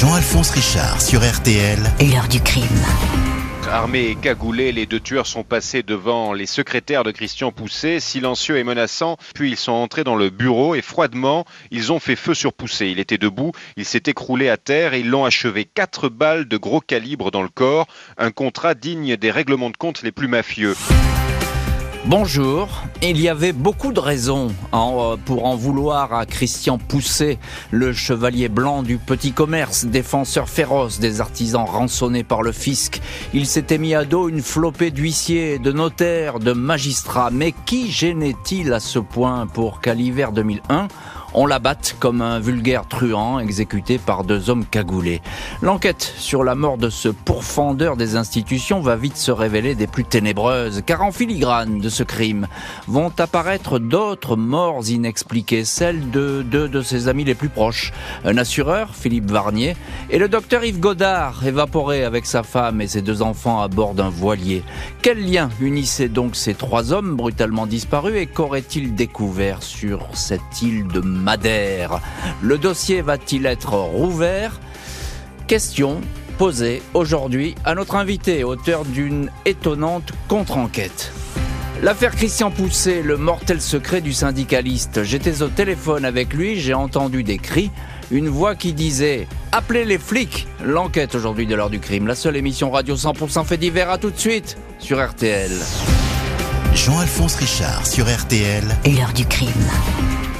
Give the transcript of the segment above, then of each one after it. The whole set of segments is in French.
Jean-Alphonse Richard sur RTL. L'heure du crime. Armés et cagoulés, les deux tueurs sont passés devant les secrétaires de Christian Pousset, silencieux et menaçants, puis ils sont entrés dans le bureau et froidement, ils ont fait feu sur Pousset. Il était debout, il s'est écroulé à terre et ils l'ont achevé. Quatre balles de gros calibre dans le corps, un contrat digne des règlements de compte les plus mafieux. Bonjour. Il y avait beaucoup de raisons hein, pour en vouloir à Christian Pousset, le chevalier blanc du petit commerce, défenseur féroce des artisans rançonnés par le fisc. Il s'était mis à dos une flopée d'huissiers, de notaires, de magistrats. Mais qui gênait-il à ce point pour qu'à l'hiver 2001, on l'abatte comme un vulgaire truand exécuté par deux hommes cagoulés. L'enquête sur la mort de ce pourfendeur des institutions va vite se révéler des plus ténébreuses, car en filigrane de ce crime vont apparaître d'autres morts inexpliquées, celles de deux de ses amis les plus proches, un assureur, Philippe Varnier, et le docteur Yves Godard, évaporé avec sa femme et ses deux enfants à bord d'un voilier. Quel lien unissait donc ces trois hommes brutalement disparus et qu'auraient-ils découvert sur cette île de Madère. Le dossier va-t-il être rouvert? Question posée aujourd'hui à notre invité, auteur d'une étonnante contre-enquête. L'affaire Christian Pousset, le mortel secret du syndicaliste. J'étais au téléphone avec lui, j'ai entendu des cris, une voix qui disait Appelez les flics L'enquête aujourd'hui de l'heure du crime, la seule émission radio 100% fait divers, à tout de suite sur RTL. Jean-Alphonse Richard sur RTL. L'heure du crime.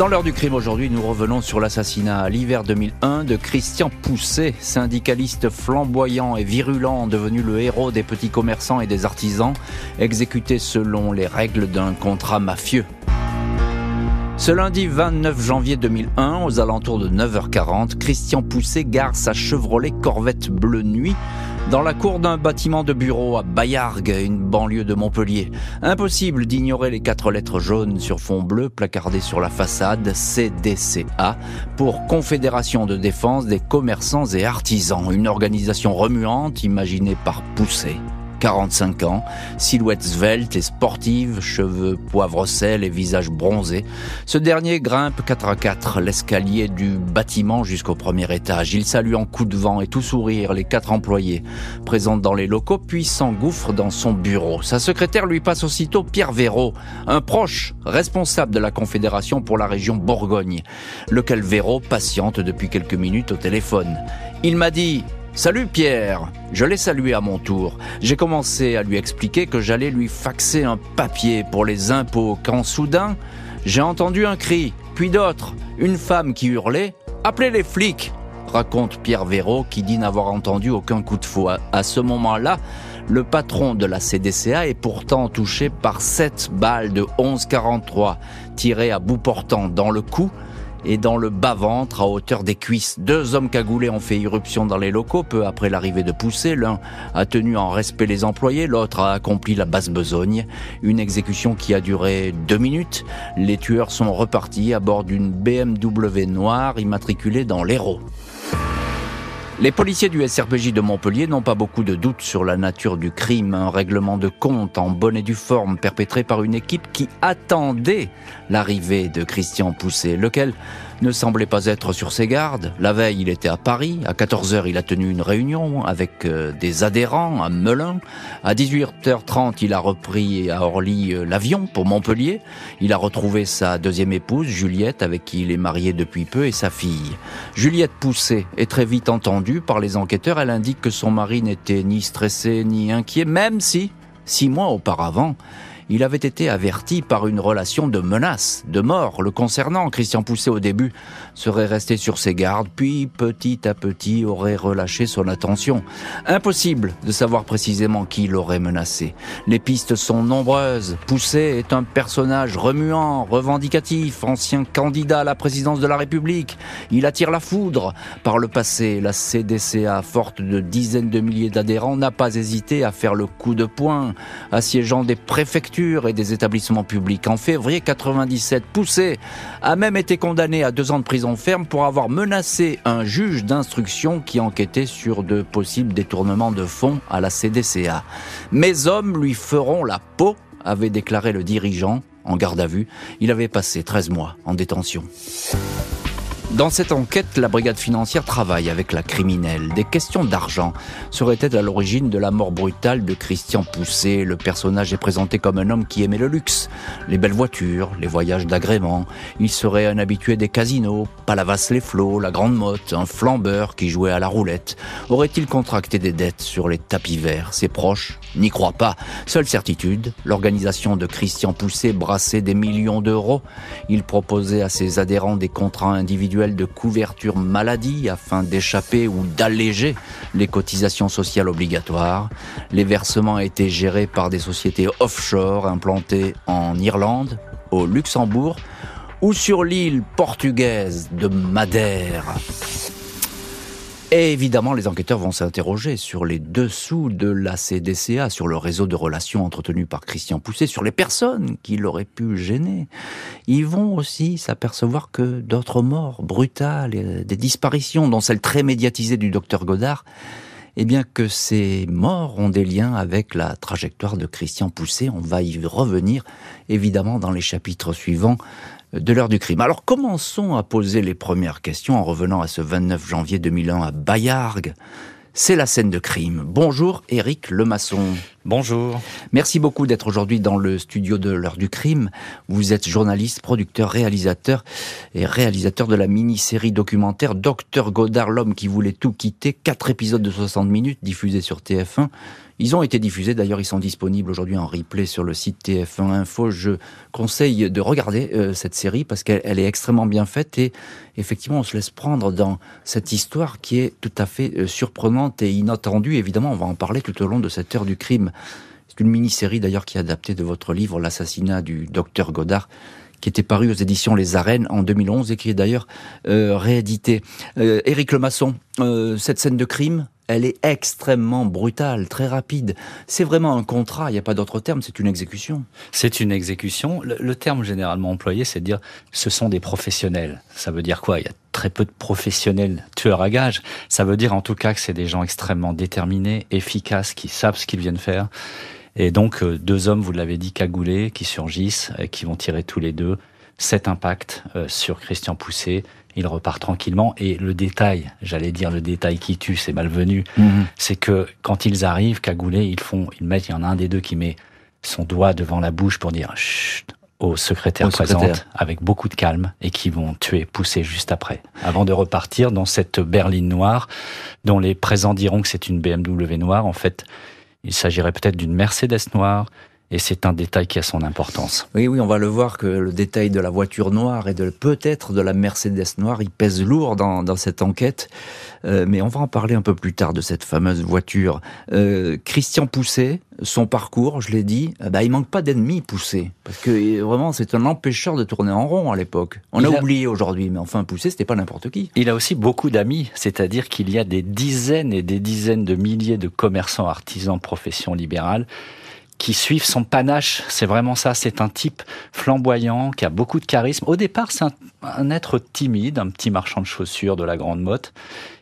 Dans l'heure du crime aujourd'hui, nous revenons sur l'assassinat à l'hiver 2001 de Christian Pousset, syndicaliste flamboyant et virulent, devenu le héros des petits commerçants et des artisans, exécuté selon les règles d'un contrat mafieux. Ce lundi 29 janvier 2001, aux alentours de 9h40, Christian Pousset gare sa Chevrolet Corvette Bleu Nuit dans la cour d'un bâtiment de bureau à Bayargues, une banlieue de Montpellier. Impossible d'ignorer les quatre lettres jaunes sur fond bleu placardées sur la façade CDCA pour Confédération de défense des commerçants et artisans, une organisation remuante imaginée par Pousset. 45 ans, silhouette svelte et sportive, cheveux poivre sel et visage bronzé. Ce dernier grimpe 4 à 4 l'escalier du bâtiment jusqu'au premier étage. Il salue en coup de vent et tout sourire les quatre employés présents dans les locaux, puis s'engouffre dans son bureau. Sa secrétaire lui passe aussitôt Pierre Véraud, un proche responsable de la Confédération pour la région Bourgogne, lequel Véraud patiente depuis quelques minutes au téléphone. Il m'a dit Salut Pierre Je l'ai salué à mon tour. J'ai commencé à lui expliquer que j'allais lui faxer un papier pour les impôts quand soudain, j'ai entendu un cri, puis d'autres, une femme qui hurlait « Appelez les flics !» raconte Pierre Véraud qui dit n'avoir entendu aucun coup de faux. À ce moment-là, le patron de la CDCA est pourtant touché par sept balles de 11,43 tirées à bout portant dans le cou et dans le bas-ventre à hauteur des cuisses. Deux hommes cagoulés ont fait irruption dans les locaux peu après l'arrivée de Poussé. L'un a tenu en respect les employés, l'autre a accompli la basse besogne. Une exécution qui a duré deux minutes. Les tueurs sont repartis à bord d'une BMW noire immatriculée dans l'Hérault. Les policiers du SRPJ de Montpellier n'ont pas beaucoup de doutes sur la nature du crime, un règlement de compte en bonne et due forme perpétré par une équipe qui attendait l'arrivée de Christian Pousset, lequel ne semblait pas être sur ses gardes. La veille, il était à Paris. À 14h, il a tenu une réunion avec euh, des adhérents à Melun. À 18h30, il a repris à Orly euh, l'avion pour Montpellier. Il a retrouvé sa deuxième épouse, Juliette, avec qui il est marié depuis peu, et sa fille. Juliette Pousset est très vite entendue par les enquêteurs. Elle indique que son mari n'était ni stressé ni inquiet, même si, six mois auparavant, il avait été averti par une relation de menace, de mort le concernant. Christian Pousset au début serait resté sur ses gardes, puis petit à petit aurait relâché son attention. Impossible de savoir précisément qui l'aurait menacé. Les pistes sont nombreuses. Pousset est un personnage remuant, revendicatif, ancien candidat à la présidence de la République. Il attire la foudre. Par le passé, la CDCA, forte de dizaines de milliers d'adhérents, n'a pas hésité à faire le coup de poing, assiégeant des préfectures et des établissements publics. En février 97, Poussé a même été condamné à deux ans de prison ferme pour avoir menacé un juge d'instruction qui enquêtait sur de possibles détournements de fonds à la CDCA. Mes hommes lui feront la peau, avait déclaré le dirigeant en garde à vue. Il avait passé 13 mois en détention. Dans cette enquête, la brigade financière travaille avec la criminelle. Des questions d'argent seraient-elles à l'origine de la mort brutale de Christian Poussé Le personnage est présenté comme un homme qui aimait le luxe, les belles voitures, les voyages d'agrément. Il serait un habitué des casinos, Palavas-les-Flots, la Grande Motte, un flambeur qui jouait à la roulette. Aurait-il contracté des dettes sur les tapis verts? Ses proches n'y croient pas. Seule certitude, l'organisation de Christian Poussé brassait des millions d'euros. Il proposait à ses adhérents des contrats individuels de couverture maladie afin d'échapper ou d'alléger les cotisations sociales obligatoires. Les versements étaient gérés par des sociétés offshore implantées en Irlande, au Luxembourg ou sur l'île portugaise de Madère. Et évidemment, les enquêteurs vont s'interroger sur les dessous de la CDCA, sur le réseau de relations entretenu par Christian Pousset, sur les personnes qui l'auraient pu gêner. Ils vont aussi s'apercevoir que d'autres morts brutales, des disparitions, dont celle très médiatisée du docteur Godard, eh bien que ces morts ont des liens avec la trajectoire de Christian Pousset. On va y revenir évidemment dans les chapitres suivants de l'heure du crime. Alors commençons à poser les premières questions en revenant à ce 29 janvier 2001 à Bayargues. C'est la scène de crime. Bonjour Éric Lemasson. Bonjour. Merci beaucoup d'être aujourd'hui dans le studio de l'heure du crime. Vous êtes journaliste, producteur, réalisateur et réalisateur de la mini-série documentaire Docteur Godard, l'homme qui voulait tout quitter. Quatre épisodes de 60 minutes diffusés sur TF1. Ils ont été diffusés, d'ailleurs ils sont disponibles aujourd'hui en replay sur le site TF1 Info. Je conseille de regarder euh, cette série parce qu'elle est extrêmement bien faite et effectivement on se laisse prendre dans cette histoire qui est tout à fait euh, surprenante et inattendue. Évidemment, on va en parler tout au long de cette heure du crime. C'est une mini-série d'ailleurs qui est adaptée de votre livre L'assassinat du docteur Godard qui était paru aux éditions Les Arènes en 2011 et qui est d'ailleurs euh, réédité. Euh, Éric Lemasson, cette scène de crime, elle est extrêmement brutale, très rapide. C'est vraiment un contrat, il n'y a pas d'autre terme, c'est une exécution. C'est une exécution. Le, terme généralement employé, c'est de dire ce sont des professionnels. Ça veut dire quoi? Il y a très peu de professionnels tueurs à gages. Ça veut dire en tout cas que c'est des gens extrêmement déterminés, efficaces, qui savent ce qu'ils viennent faire. Et donc euh, deux hommes, vous l'avez dit, cagoulés, qui surgissent, euh, qui vont tirer tous les deux. Cet impact euh, sur Christian Poussé, il repart tranquillement. Et le détail, j'allais dire le détail qui tue, c'est malvenu, mhm. c'est que quand ils arrivent, cagoulés, ils font, ils mettent, il y en a un des deux qui met son doigt devant la bouche pour dire chut au secrétaire présent avec beaucoup de calme et qui vont tuer, pousser juste après, avant de repartir dans cette berline noire dont les présents diront que c'est une BMW noire. En fait, il s'agirait peut-être d'une Mercedes noire, et c'est un détail qui a son importance. Oui, oui, on va le voir que le détail de la voiture noire et de peut-être de la Mercedes noire, il pèse lourd dans, dans cette enquête. Euh, mais on va en parler un peu plus tard de cette fameuse voiture. Euh, Christian Pousset, son parcours, je l'ai dit, euh, bah, il manque pas d'ennemis Poussé. Parce que vraiment, c'est un empêcheur de tourner en rond à l'époque. On a, a, oublié aujourd'hui, mais enfin, Poussé, c'était pas n'importe qui. Il a aussi beaucoup d'amis, c'est-à-dire qu'il y a des dizaines et des dizaines de milliers de commerçants, artisans, professions libérales qui suivent son panache. C'est vraiment ça. C'est un type flamboyant, qui a beaucoup de charisme. Au départ, c'est un, être timide, un petit marchand de chaussures de la Grande Motte,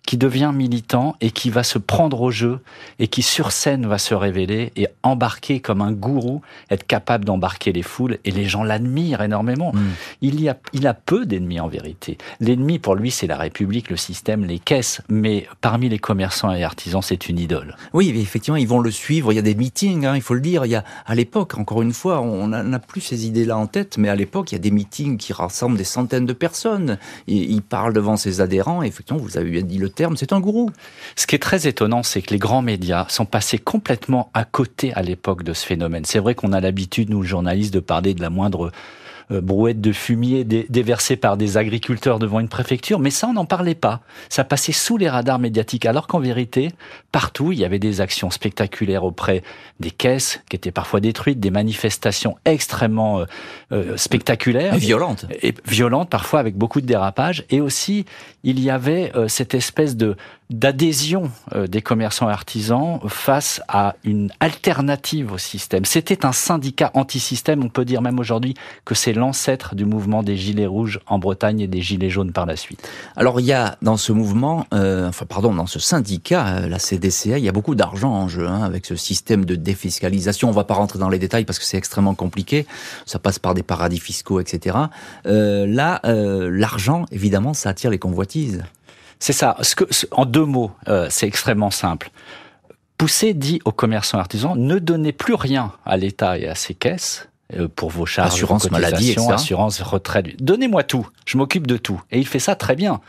qui devient militant et qui va se prendre au jeu et qui sur scène va se révéler et embarquer comme un gourou, être capable d'embarquer les foules et les gens l'admirent énormément. Mm. Il y a, il a peu d'ennemis en vérité. L'ennemi pour lui c'est la République, le système, les caisses, mais parmi les commerçants et artisans c'est une idole. Oui, effectivement ils vont le suivre. Il y a des meetings, hein, il faut le dire. Il y a à l'époque, encore une fois, on n'a plus ces idées-là en tête, mais à l'époque il y a des meetings qui rassemblent des centaines de personnes. il parle devant ses adhérents. Et effectivement, vous avez bien dit le c'est un gourou. Ce qui est très étonnant, c'est que les grands médias sont passés complètement à côté à l'époque de ce phénomène. C'est vrai qu'on a l'habitude, nous, journalistes, de parler de la moindre brouettes de fumier déversées par des agriculteurs devant une préfecture, mais ça, on n'en parlait pas. Ça passait sous les radars médiatiques, alors qu'en vérité, partout, il y avait des actions spectaculaires auprès des caisses qui étaient parfois détruites, des manifestations extrêmement euh, euh, spectaculaires. Et violentes. Et violentes, parfois avec beaucoup de dérapages. Et aussi, il y avait cette espèce de d'adhésion euh, des commerçants et artisans face à une alternative au système. C'était un syndicat anti-système, on peut dire même aujourd'hui que c'est l'ancêtre du mouvement des Gilets rouges en Bretagne et des Gilets jaunes par la suite. Alors il y a dans ce mouvement, euh, enfin pardon, dans ce syndicat, euh, la CDCA, il y a beaucoup d'argent en jeu hein, avec ce système de défiscalisation. On va pas rentrer dans les détails parce que c'est extrêmement compliqué, ça passe par des paradis fiscaux, etc. là, l'argent, évidemment, ça attire les convoitises. C'est ça. Ce que, en deux mots, euh, c'est extrêmement simple. Pousser dit aux commerçants artisans ne donnez plus rien à l'État et à ses caisses euh, pour vos charges, assurance maladie, assurance retraite. Donnez-moi tout. Je m'occupe de tout. Et il fait ça très bien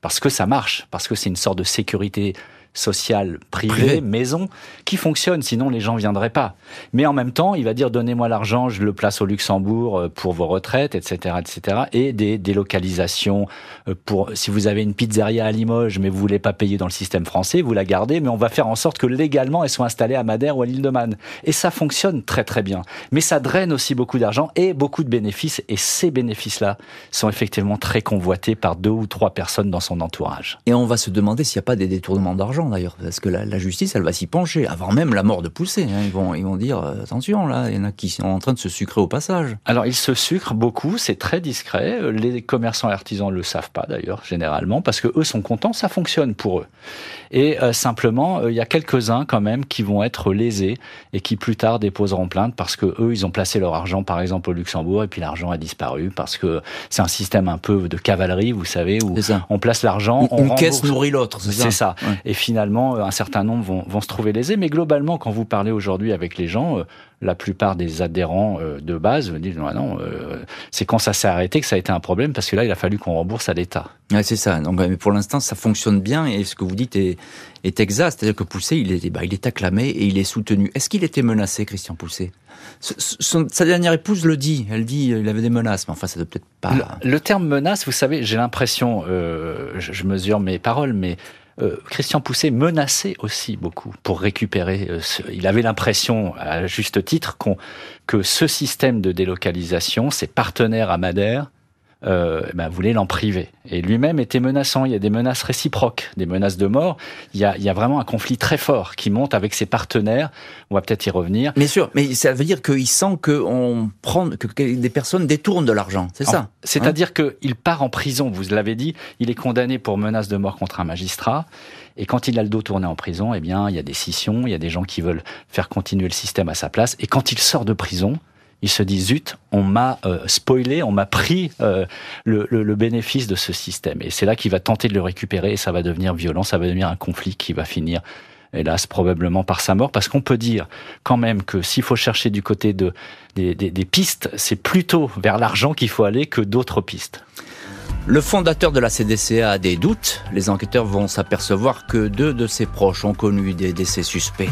parce que ça marche, parce que c'est une sorte de sécurité social privé, maison, qui fonctionne, sinon les gens viendraient pas. Mais en même temps, il va dire donnez-moi l'argent, je le place au Luxembourg euh, pour vos retraites, etc., etc. Et des délocalisations euh, pour si vous avez une pizzeria à Limoges, mais vous voulez pas payer dans le système français, vous la gardez, mais on va faire en sorte que légalement elle soit installée à Madère ou à l'île de Man. Et ça fonctionne très très bien. Mais ça draine aussi beaucoup d'argent et beaucoup de bénéfices. Et ces bénéfices-là sont effectivement très convoités par deux ou trois personnes dans son entourage. Et on va se demander s'il n'y a pas des détournements d'argent d'ailleurs, parce que la, justice, elle va s'y pencher, avant même la mort de Poussé. Hein. Ils, vont, ils vont dire, euh, attention, là, il y en a qui sont en train de se sucrer au passage. Alors, ils se sucrent beaucoup, c'est très discret. Les commerçants et artisans le savent pas, d'ailleurs, généralement, parce que eux sont contents, ça fonctionne pour eux. Et euh, simplement, euh, il y a quelques-uns quand même qui vont être lésés et qui plus tard déposeront plainte parce que eux, ils ont placé leur argent, par exemple, au Luxembourg, et puis l'argent a disparu parce que c'est un système un peu de cavalerie, vous savez, où on place l'argent, on une caisse nourrit l'autre, c'est ça. ça. Et finalement, euh, un certain nombre vont, vont se trouver lésés. Mais globalement, quand vous parlez aujourd'hui avec les gens, euh, la plupart des adhérents euh, de base disent non, non c'est quand ça s'est arrêté que ça a été un problème parce que là, il a fallu qu'on rembourse à l'État. Ouais, c'est ça. Donc, mais pour l'instant, ça fonctionne bien et ce que vous dites est, est exact. C'est-à-dire que Poussé, il est, bah, il est acclamé et il est soutenu. Est-ce qu'il était menacé, Christian Poussé? Sa dernière épouse le dit. Elle dit il avait des menaces, mais enfin, ça doit peut-être pas. Le, terme menace, vous savez, j'ai l'impression, je, je, mesure mes paroles, mais euh, Christian Pousset menaçait aussi beaucoup pour récupérer. Euh, il avait l'impression, à juste titre, que ce système de délocalisation, ses partenaires à Madère, euh, ben, voulait l'en priver. Et lui-même était menaçant. Il y a des menaces réciproques, des menaces de mort. Il y a, il y a vraiment un conflit très fort qui monte avec ses partenaires. On va peut-être y revenir. Bien sûr, mais ça veut dire qu'il sent qu'on prend, que des personnes détournent de l'argent. C'est ça? C'est-à-dire hein? qu'il part en prison. Vous l'avez dit. Il est condamné pour menace de mort contre un magistrat. Et quand il a le dos tourné en prison, eh bien, il y a des scissions, il y a des gens qui veulent faire continuer le système à sa place. Et quand il sort de prison, il se dit zut, on m'a euh, spoilé, on m'a pris euh, le, bénéfice de ce système. Et c'est là qu'il va tenter de le récupérer et ça va devenir violent, ça va devenir un conflit qui va finir, hélas, probablement par sa mort. Parce qu'on peut dire quand même que s'il faut chercher du côté de, des, des pistes, c'est plutôt vers l'argent qu'il faut aller que d'autres pistes. Le fondateur de la CDCA a des doutes. Les enquêteurs vont s'apercevoir que deux de ses proches ont connu des décès suspects.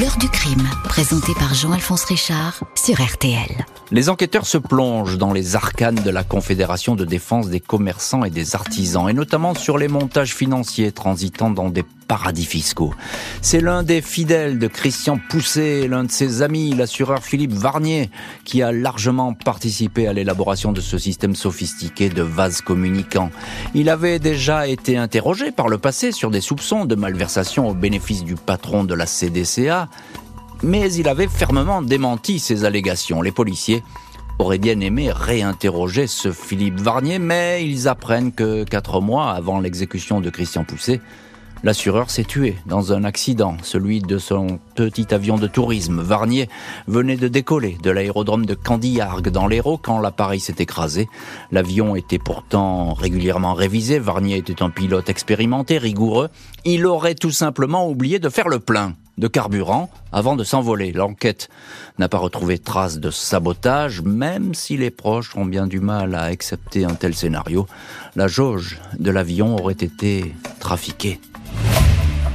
L'heure du crime, présenté par Jean-Alphonse Richard sur RTL. Les enquêteurs se plongent dans les arcanes de la Confédération de défense des commerçants et des artisans, et notamment sur les montages financiers transitant dans des paradis fiscaux. C'est l'un des fidèles de Christian Pousset, l'un de ses amis, l'assureur Philippe Varnier, qui a largement participé à l'élaboration de ce système sophistiqué de vases communicants. Il avait déjà été interrogé par le passé sur des soupçons de malversation au bénéfice du patron de la CDCA, mais il avait fermement démenti ces allégations. Les policiers auraient bien aimé réinterroger ce Philippe Varnier, mais ils apprennent que quatre mois avant l'exécution de Christian Pousset, L'assureur s'est tué dans un accident, celui de son petit avion de tourisme. Varnier venait de décoller de l'aérodrome de Candiargues dans l'Hérault quand l'appareil s'est écrasé. L'avion était pourtant régulièrement révisé. Varnier était un pilote expérimenté, rigoureux. Il aurait tout simplement oublié de faire le plein de carburant avant de s'envoler. L'enquête n'a pas retrouvé trace de sabotage, même si les proches ont bien du mal à accepter un tel scénario. La jauge de l'avion aurait été trafiquée.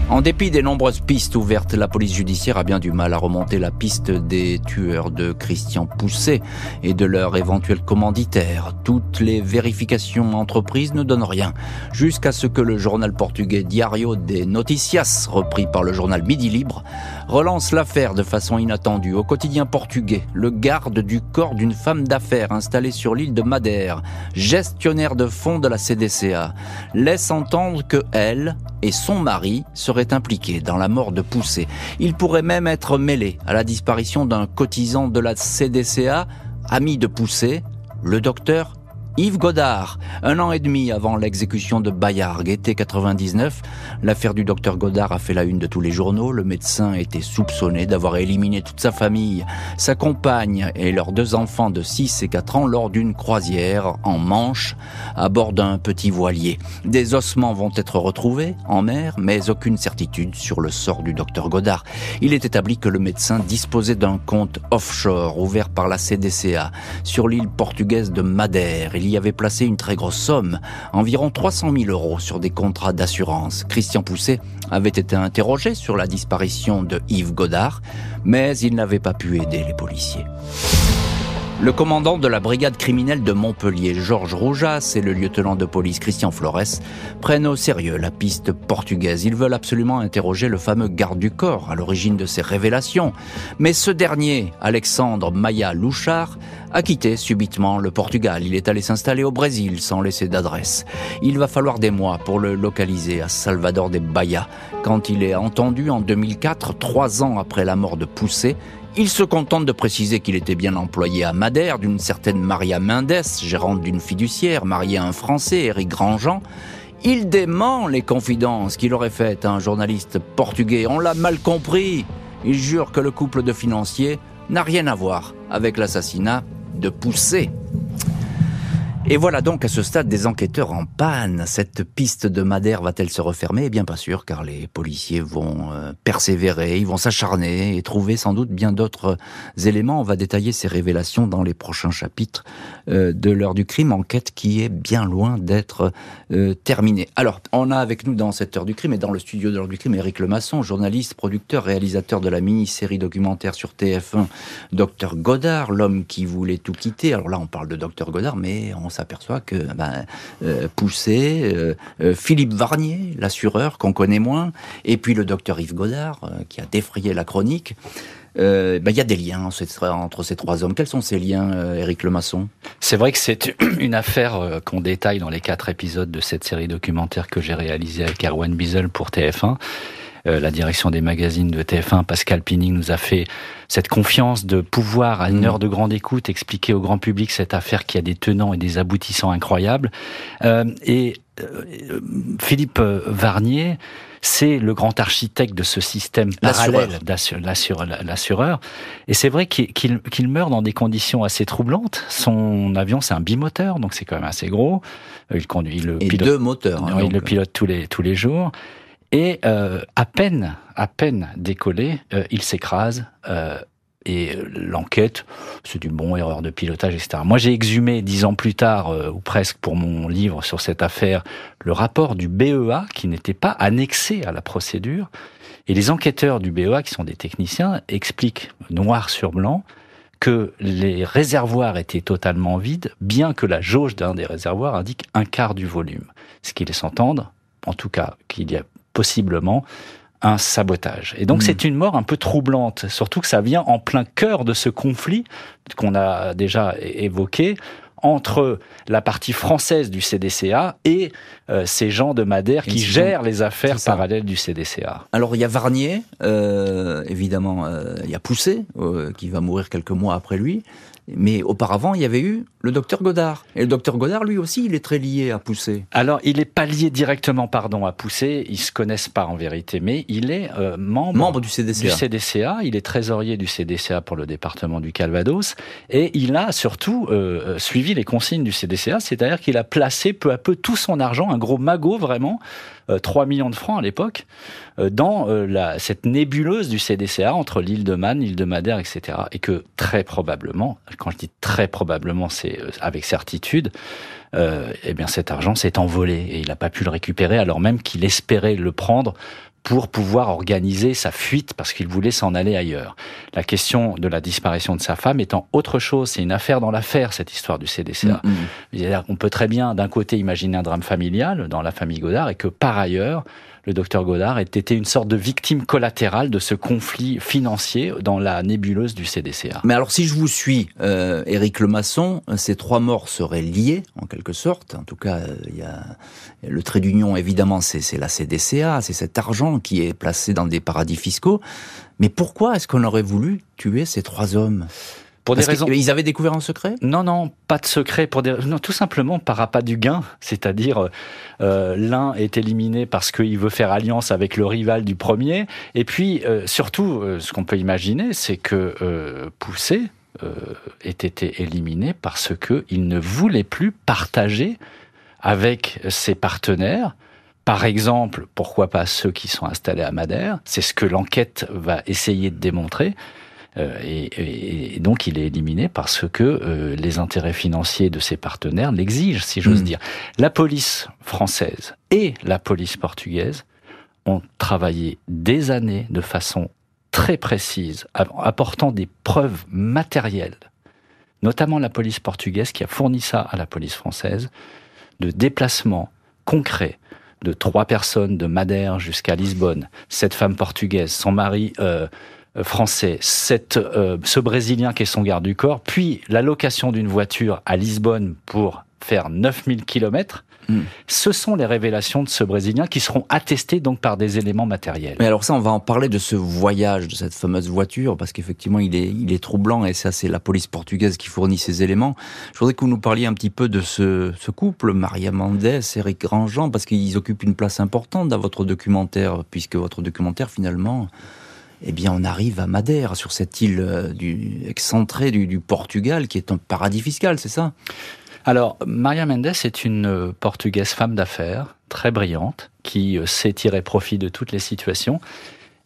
En dépit des nombreuses pistes ouvertes, la police judiciaire a bien du mal à remonter la piste des tueurs de Christian Pousset et de leur éventuel commanditaire. Toutes les vérifications entreprises ne donnent rien, jusqu'à ce que le journal portugais Diario de Noticias, repris par le journal Midi Libre, relance l'affaire de façon inattendue. Au quotidien portugais, le garde du corps d'une femme d'affaires installée sur l'île de Madère, gestionnaire de fonds de la CDCA, laisse entendre que elle et son mari seraient impliqués dans la mort de Poussé. Il pourrait même être mêlé à la disparition d'un cotisant de la CDCA, ami de Poussé, le docteur Yves Godard, un an et demi avant l'exécution de Bayard, été 99, l'affaire du docteur Godard a fait la une de tous les journaux. Le médecin était soupçonné d'avoir éliminé toute sa famille, sa compagne et leurs deux enfants de 6 et 4 ans lors d'une croisière en Manche à bord d'un petit voilier. Des ossements vont être retrouvés en mer, mais aucune certitude sur le sort du docteur Godard. Il est établi que le médecin disposait d'un compte offshore ouvert par la CDCA sur l'île portugaise de Madère y avait placé une très grosse somme, environ 300 000 euros, sur des contrats d'assurance. Christian Pousset avait été interrogé sur la disparition de Yves Godard, mais il n'avait pas pu aider les policiers. Le commandant de la brigade criminelle de Montpellier, Georges Roujas, et le lieutenant de police Christian Flores prennent au sérieux la piste portugaise. Ils veulent absolument interroger le fameux garde du corps à l'origine de ces révélations. Mais ce dernier, Alexandre Maya Louchard, a quitté subitement le Portugal. Il est allé s'installer au Brésil sans laisser d'adresse. Il va falloir des mois pour le localiser à Salvador de Bahia. Quand il est entendu en 2004, trois ans après la mort de Poussé, il se contente de préciser qu'il était bien employé à Madère d'une certaine Maria Mendes, gérante d'une fiduciaire, mariée à un Français, Éric Grandjean. Il dément les confidences qu'il aurait faites à un journaliste portugais. On l'a mal compris. Il jure que le couple de financiers n'a rien à voir avec l'assassinat de Poussé. Et voilà donc à ce stade des enquêteurs en panne. Cette piste de Madère va-t-elle se refermer? Eh bien pas sûr, car les policiers vont euh, persévérer, ils vont s'acharner et trouver sans doute bien d'autres éléments. On va détailler ces révélations dans les prochains chapitres euh, de l'heure du crime, enquête qui est bien loin d'être euh, terminée. Alors, on a avec nous dans cette heure du crime et dans le studio de l'heure du crime Éric Lemasson, journaliste, producteur, réalisateur de la mini-série documentaire sur TF1, Docteur Godard, l'homme qui voulait tout quitter. Alors là, on parle de Docteur Godard, mais on s'aperçoit que ben, euh, Poussé, euh, euh, Philippe Varnier, l'assureur qu'on connaît moins, et puis le docteur Yves Godard, qui a défrayé la chronique. Ben, il y a des liens entre ces trois hommes. Quels sont ces liens, Éric Lemasson? C'est vrai que c'est une affaire qu'on détaille dans les quatre épisodes de cette série documentaire que j'ai réalisée avec Erwan Biesel pour TF1. Euh, la direction des magazines de TF1, Pascal Pining, nous a fait cette confiance de pouvoir, à une mm. heure de grande écoute, expliquer au grand public cette affaire qui a des tenants et des aboutissants incroyables. Euh, et euh, Philippe Varnier, c'est le grand architecte de ce système parallèle l'assureur. Et c'est vrai qu'il meurt dans des conditions assez troublantes. Son avion, c'est un bimoteur, donc c'est quand même assez gros. Il conduit le et deux moteurs. Hein, il le pilote tous les tous les jours. Et euh, à peine, à peine décollé, euh, il s'écrase. Euh, et l'enquête, c'est du bon erreur de pilotage, etc. Moi, j'ai exhumé dix ans plus tard, ou presque, pour mon livre sur cette affaire, le rapport du BEA qui n'était pas annexé à la procédure. Et les enquêteurs du BEA, qui sont des techniciens, expliquent noir sur blanc que les réservoirs étaient totalement vides, bien que la jauge d'un des réservoirs indique un quart du volume. Ce qui laisse entendre, en tout cas, qu'il y a possiblement un sabotage. Et donc hmm. c'est une mort un peu troublante, surtout que ça vient en plein cœur de ce conflit qu'on a déjà évoqué entre la partie française du CDCA et euh, ces gens de Madère qui gèrent les affaires parallèles du CDCA. Alors il y a Varnier, euh, évidemment, euh, il y a Poussé, qui va mourir quelques mois après lui, mais auparavant, il y avait eu le docteur Godard. Et le docteur Godard, lui aussi, il est très lié à Poussé. Alors, il n'est pas lié directement, pardon, à Poussé. Ils se connaissent pas en vérité, mais il est euh, membre, membre du CDCA. du CDCA. Il est trésorier du CDCA pour le département du Calvados. Et il a surtout euh, euh, suivi les consignes du CDCA, c'est-à-dire qu'il a placé peu à peu tout son argent, un gros magot vraiment, 3 millions de francs à l'époque, dans la, cette nébuleuse du CDCA entre l'île de Man, l'île de Madère, etc. Et que très probablement, quand je dis très probablement, c'est euh, avec certitude, euh, eh bien cet argent s'est envolé et il n'a pas pu le récupérer alors même qu'il espérait le prendre pour pouvoir organiser sa fuite parce qu'il voulait s'en aller ailleurs. La question de la disparition de sa femme étant autre chose, c'est une affaire dans l'affaire, cette histoire du CDCA. Mm, mm. On peut très bien, d'un côté, imaginer un drame familial dans la famille Godard et que par ailleurs, le docteur Godard ait été une sorte de victime collatérale de ce conflit financier dans la nébuleuse du CDCA. Mais alors si je vous suis, euh, Éric Lemasson, ces trois morts seraient liées en quelque sorte. En tout cas, il y a le trait d'union évidemment, c'est la CDCA, c'est cet argent qui est placé dans des paradis fiscaux. Mais pourquoi est-ce qu'on aurait voulu tuer ces trois hommes? Pour des raisons. Ils avaient découvert un secret? Non, non, pas de secret. Pour des... non, tout simplement par appât du gain. C'est-à-dire, euh, l'un est éliminé parce qu'il veut faire alliance avec le rival du premier. Et puis, euh, surtout, euh, ce qu'on peut imaginer, c'est que Poussé ait été éliminé parce qu'il ne voulait plus partager avec ses partenaires par exemple, pourquoi pas ceux qui sont installés à Madère C'est ce que l'enquête va essayer de démontrer. Euh, et, donc il est éliminé parce que euh, les intérêts financiers de ses partenaires l'exigent, si j'ose hmm. dire. La police française et la police portugaise ont travaillé des années de façon très précise, apportant des preuves matérielles, notamment la police portugaise qui a fourni ça à la police française, de déplacements concrets de trois personnes de Madère jusqu'à Lisbonne, cette femme portugaise, son mari euh, euh, français, cette, euh, ce Brésilien qui est son garde du corps, puis la location d'une voiture à Lisbonne pour faire 9000 kilomètres, hmm. Ce sont les révélations de ce Brésilien qui seront attestées donc par des éléments matériels. Mais alors ça, on va en parler de ce voyage, de cette fameuse voiture, parce qu'effectivement, il est, il est troublant, et ça, c'est la police portugaise qui fournit ces éléments. Je voudrais que vous nous parliez un petit peu de ce, ce couple, Maria Mendes, Eric Grandjean, parce qu'ils occupent une place importante dans votre documentaire, puisque votre documentaire, finalement, eh bien, on arrive à Madère, sur cette île euh, du, excentrée du, Portugal, qui est un paradis fiscal, c'est ça? Alors, Maria Mendes est une euh, Portugaise femme d'affaires, très brillante, qui euh, sait tirer profit de toutes les situations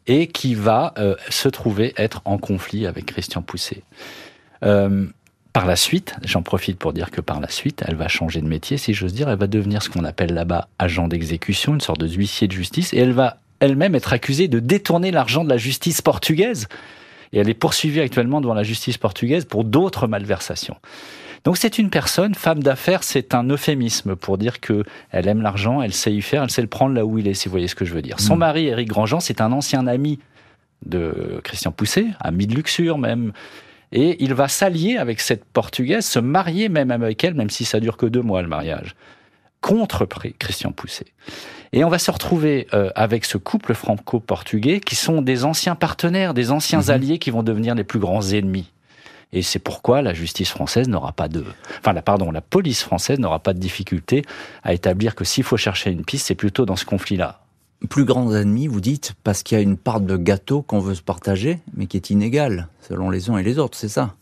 et qui va se trouver être en conflit avec Christian Pousset. par la suite, j'en profite pour dire que par la suite, elle va changer de métier, si j'ose dire, elle va devenir ce qu'on appelle là-bas agent d'exécution, une sorte de huissier de justice, et elle va elle-même être accusée de détourner l'argent de la justice portugaise. Et elle est poursuivie actuellement devant la justice portugaise pour d'autres malversations. Donc c'est une personne, femme d'affaires, c'est un euphémisme pour dire que elle aime l'argent, elle sait y faire, elle sait le prendre là où il est, si vous voyez ce que je veux dire. Son mm. mari, Éric Grandjean, c'est un ancien ami de Christian Pousset, ami de luxure même. Et il va s'allier avec cette Portugaise, se marier même avec elle, même si ça dure que deux mois le mariage, contre Christian Pousset. Et on va se retrouver euh, avec ce couple franco-portugais qui sont des anciens partenaires, des anciens mhm. alliés qui vont devenir les plus grands ennemis. Et c'est pourquoi la justice française n'aura pas de, enfin, la, pardon, la police française n'aura pas de difficulté à établir que s'il faut chercher une piste, c'est plutôt dans ce conflit-là. Plus grands ennemis, vous dites, parce qu'il y a une part de gâteau qu'on veut se partager, mais qui est inégale selon les uns et les autres, c'est ça?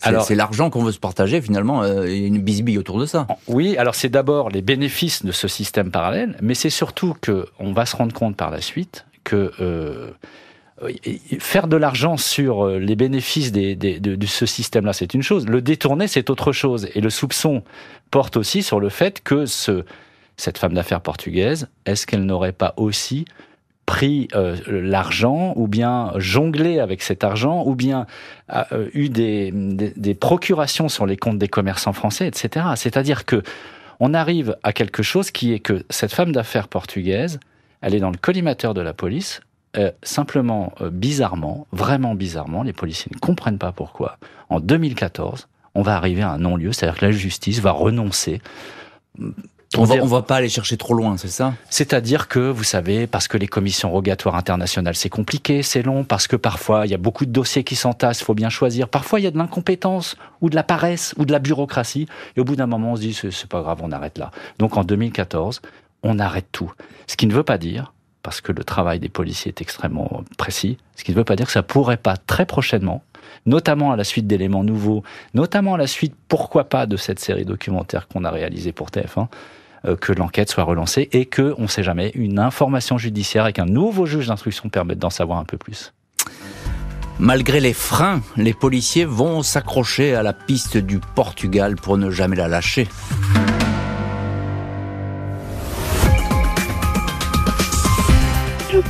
C'est l'argent qu'on veut se partager finalement, euh, une bisbille autour de ça. Oui, alors c'est d'abord les bénéfices de ce système parallèle, mais c'est surtout que on va se rendre compte par la suite que euh, faire de l'argent sur euh, les bénéfices des, de, ce système-là, c'est une chose. Le détourner, c'est autre chose. Et le soupçon porte aussi sur le fait que ce, cette femme d'affaires portugaise, est-ce qu'elle n'aurait pas aussi pris euh, l'argent, ou bien jonglé avec cet argent, ou bien euh, eu des, des, procurations sur les comptes des commerçants français, etc. C'est-à-dire que on arrive à quelque chose qui est que cette femme d'affaires portugaise, elle est dans le collimateur de la police, euh, simplement, bizarrement, vraiment bizarrement, les policiers ne comprennent pas pourquoi. En 2014, on va arriver à un non-lieu, c'est-à-dire que la justice va renoncer on va, va pas aller chercher trop loin, c'est ça? C'est-à-dire que, vous savez, parce que les commissions rogatoires internationales, c'est compliqué, c'est long, parce que parfois, il y a beaucoup de dossiers qui s'entassent, il faut bien choisir. Parfois, il y a de l'incompétence, ou de la paresse, ou de la bureaucratie. Et au bout d'un moment, on se dit, c'est pas grave, on arrête là. Donc en 2014, on arrête tout. Ce qui ne veut pas dire, parce que le travail des policiers est extrêmement précis, ce qui ne veut pas dire que ça pourrait pas très prochainement notamment à la suite d'éléments nouveaux, notamment à la suite, pourquoi pas, de cette série documentaire qu'on a réalisée pour TF1, euh, que l'enquête soit relancée et que, on ne sait jamais, une information judiciaire avec un nouveau juge d'instruction permette d'en savoir un peu plus. Malgré les freins, les policiers vont s'accrocher à la piste du Portugal pour ne jamais la lâcher.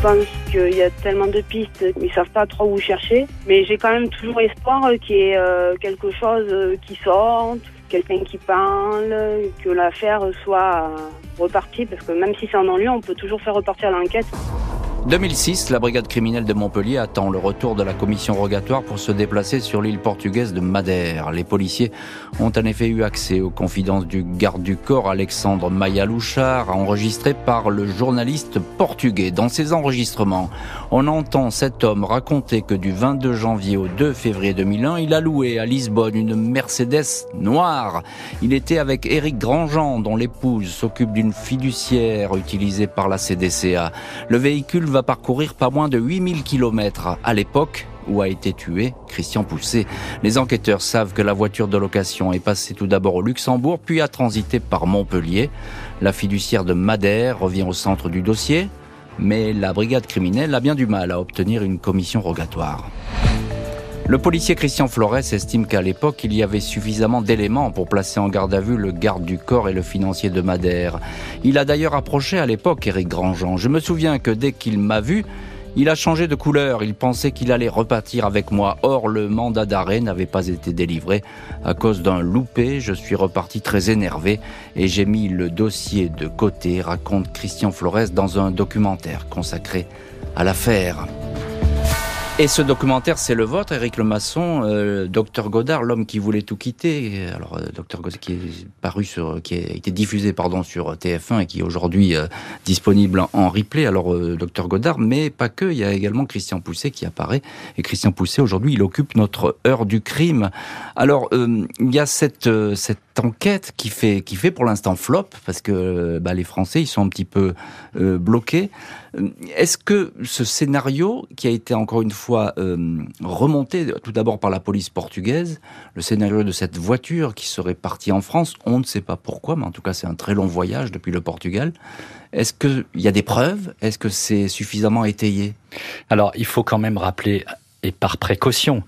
pense qu'il y a tellement de pistes, ils savent pas trop où chercher. Mais j'ai quand même toujours espoir qu'il y ait euh, quelque chose qui sorte, quelqu'un qui parle, que l'affaire soit repartie, parce que même si c'est en non-lieu, on peut toujours faire repartir l'enquête. 2006, la brigade criminelle de Montpellier attend le retour de la commission rogatoire pour se déplacer sur l'île portugaise de Madère. Les policiers ont en effet eu accès aux confidences du garde du corps Alexandre Mayalouchard, enregistré par le journaliste portugais. Dans ces enregistrements, on entend cet homme raconter que du 22 janvier au 2 février 2001, il a loué à Lisbonne une Mercedes noire. Il était avec Éric Grandjean, dont l'épouse s'occupe d'une fiduciaire utilisée par la CDCA. Le véhicule va parcourir pas moins de 8000 km à l'époque où a été tué Christian Pousset. Les enquêteurs savent que la voiture de location est passée tout d'abord au Luxembourg, puis a transité par Montpellier. La fiduciaire de Madère revient au centre du dossier, mais la brigade criminelle a bien du mal à obtenir une commission rogatoire. Le policier Christian Flores estime qu'à l'époque, il y avait suffisamment d'éléments pour placer en garde à vue le garde du corps et le financier de Madère. Il a d'ailleurs approché à l'époque Éric Grandjean. Je me souviens que dès qu'il m'a vu, il a changé de couleur, il pensait qu'il allait repartir avec moi. Or, le mandat d'arrêt n'avait pas été délivré. À cause d'un loupé, je suis reparti très énervé et j'ai mis le dossier de côté, raconte Christian Flores dans un documentaire consacré à l'affaire. Et ce documentaire, c'est le vôtre, Éric Lemasson, euh, Docteur Godard, l'homme qui voulait tout quitter. Alors, euh, Docteur Godard, qui est paru sur, qui a été diffusé, pardon, sur TF1 et qui est aujourd'hui euh, disponible en replay. Alors, euh, Docteur Godard, mais pas que. Il y a également Christian Pousset qui apparaît. Et Christian Pousset, aujourd'hui, il occupe notre heure du crime. Alors, il y a cette, cette enquête qui fait, qui fait pour l'instant flop parce que bah, les Français, ils sont un petit peu bloqués. Est-ce que ce scénario, qui a été encore une fois euh, remonté tout d'abord par la police portugaise, le scénario de cette voiture qui serait partie en France, on ne sait pas pourquoi, mais en tout cas c'est un très long voyage depuis le Portugal. Est-ce qu'il y a des preuves? Est-ce que c'est suffisamment étayé? Alors il faut quand même rappeler et par précaution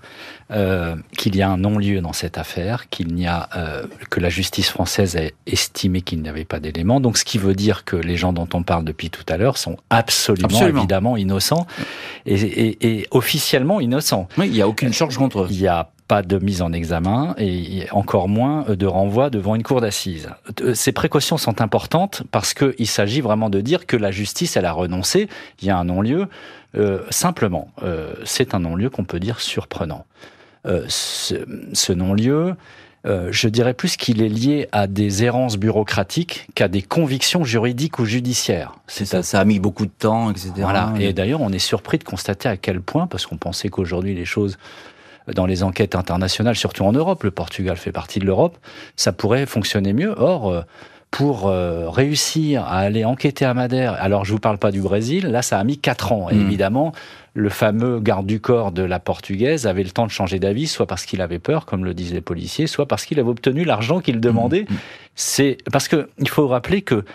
euh, qu'il y a un non-lieu dans cette affaire, qu'il n'y a euh, que la justice française a estimé qu'il n'y avait pas d'éléments. Donc, ce qui veut dire que les gens dont on parle depuis tout à l'heure sont absolument, évidemment innocents et, et, et, officiellement innocents. Oui, il n'y a aucune charge contre eux. Il n'y a pas de mise en examen et encore moins de renvoi devant une cour d'assises. Euh, ces précautions sont importantes parce qu'il s'agit vraiment de dire que la justice, elle a renoncé. Il y a un non-lieu. Euh, simplement, euh, c'est un non-lieu qu'on peut dire surprenant. Euh, ce, ce non-lieu, euh, je dirais plus qu'il est lié à des errances bureaucratiques qu'à des convictions juridiques ou judiciaires. C'est ça, ça a mis beaucoup de temps, etc. Voilà. Et d'ailleurs, on est surpris de constater à quel point, parce qu'on pensait qu'aujourd'hui les choses dans les enquêtes internationales, surtout en Europe, le Portugal fait partie de l'Europe, ça pourrait fonctionner mieux. Or, pour euh, réussir à aller enquêter à Madère, alors je vous parle pas du Brésil, là ça a mis quatre ans. Et mmh. évidemment, le fameux garde du corps de la portugaise avait le temps de changer d'avis, soit parce qu'il avait peur, comme le disent les policiers, soit parce qu'il avait obtenu l'argent qu'il demandait. Mmh. C'est parce que il faut rappeler que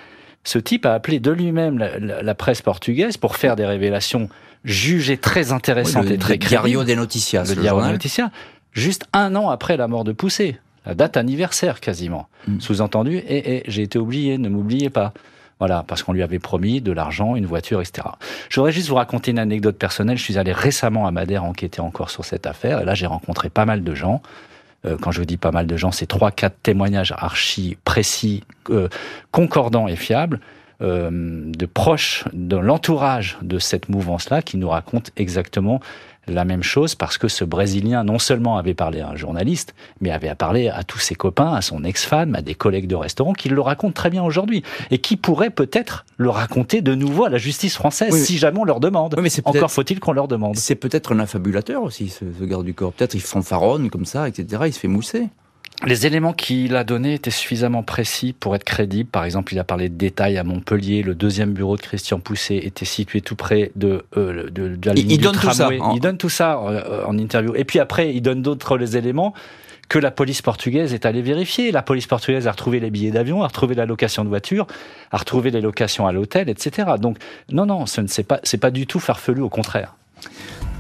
ce type a appelé de lui-même la, la, la, presse portugaise pour faire des révélations jugées très intéressantes oui, le, et très crédibles. Diario des Noticias, le, le Diario des Noticias, juste un an après la mort de Poussé date anniversaire quasiment. Mmh. Sous-entendu, et, j'ai été oublié, ne m'oubliez pas. Voilà, parce qu'on lui avait promis de l'argent, une voiture, etc. Je voudrais juste vous raconter une anecdote personnelle. Je suis allé récemment à Madère enquêter encore sur cette affaire, et là j'ai rencontré pas mal de gens. Euh, quand je vous dis pas mal de gens, c'est trois, quatre témoignages archi précis, euh, concordants et fiables. Euh, de proches de l'entourage de cette mouvance-là qui nous racontent exactement la même chose parce que ce Brésilien non seulement avait parlé à un journaliste, mais avait parlé à tous ses copains, à son ex-femme, à des collègues de restaurant qui le racontent très bien aujourd'hui et qui pourraient peut-être le raconter de nouveau à la justice française oui, si jamais on leur demande. Oui, mais Encore faut-il qu'on leur demande. C'est peut-être un affabulateur aussi, ce, ce garde du corps. Peut-être il fanfaronne comme ça, etc. Il se fait mousser. Les éléments qu'il a donnés étaient suffisamment précis pour être crédibles. Par exemple, il a parlé de détails à Montpellier. Le deuxième bureau de Christian Pousset était situé tout près de, euh, de, de la ligne il, du donne tramway. Tout ça, en... Il donne tout ça euh, en interview. Et puis après, il donne d'autres éléments que la police portugaise est allée vérifier. La police portugaise a retrouvé les billets d'avion, a retrouvé la location de voiture, a retrouvé les locations à l'hôtel, etc. Donc, non, non, ce n'est pas, c'est pas du tout farfelu, au contraire.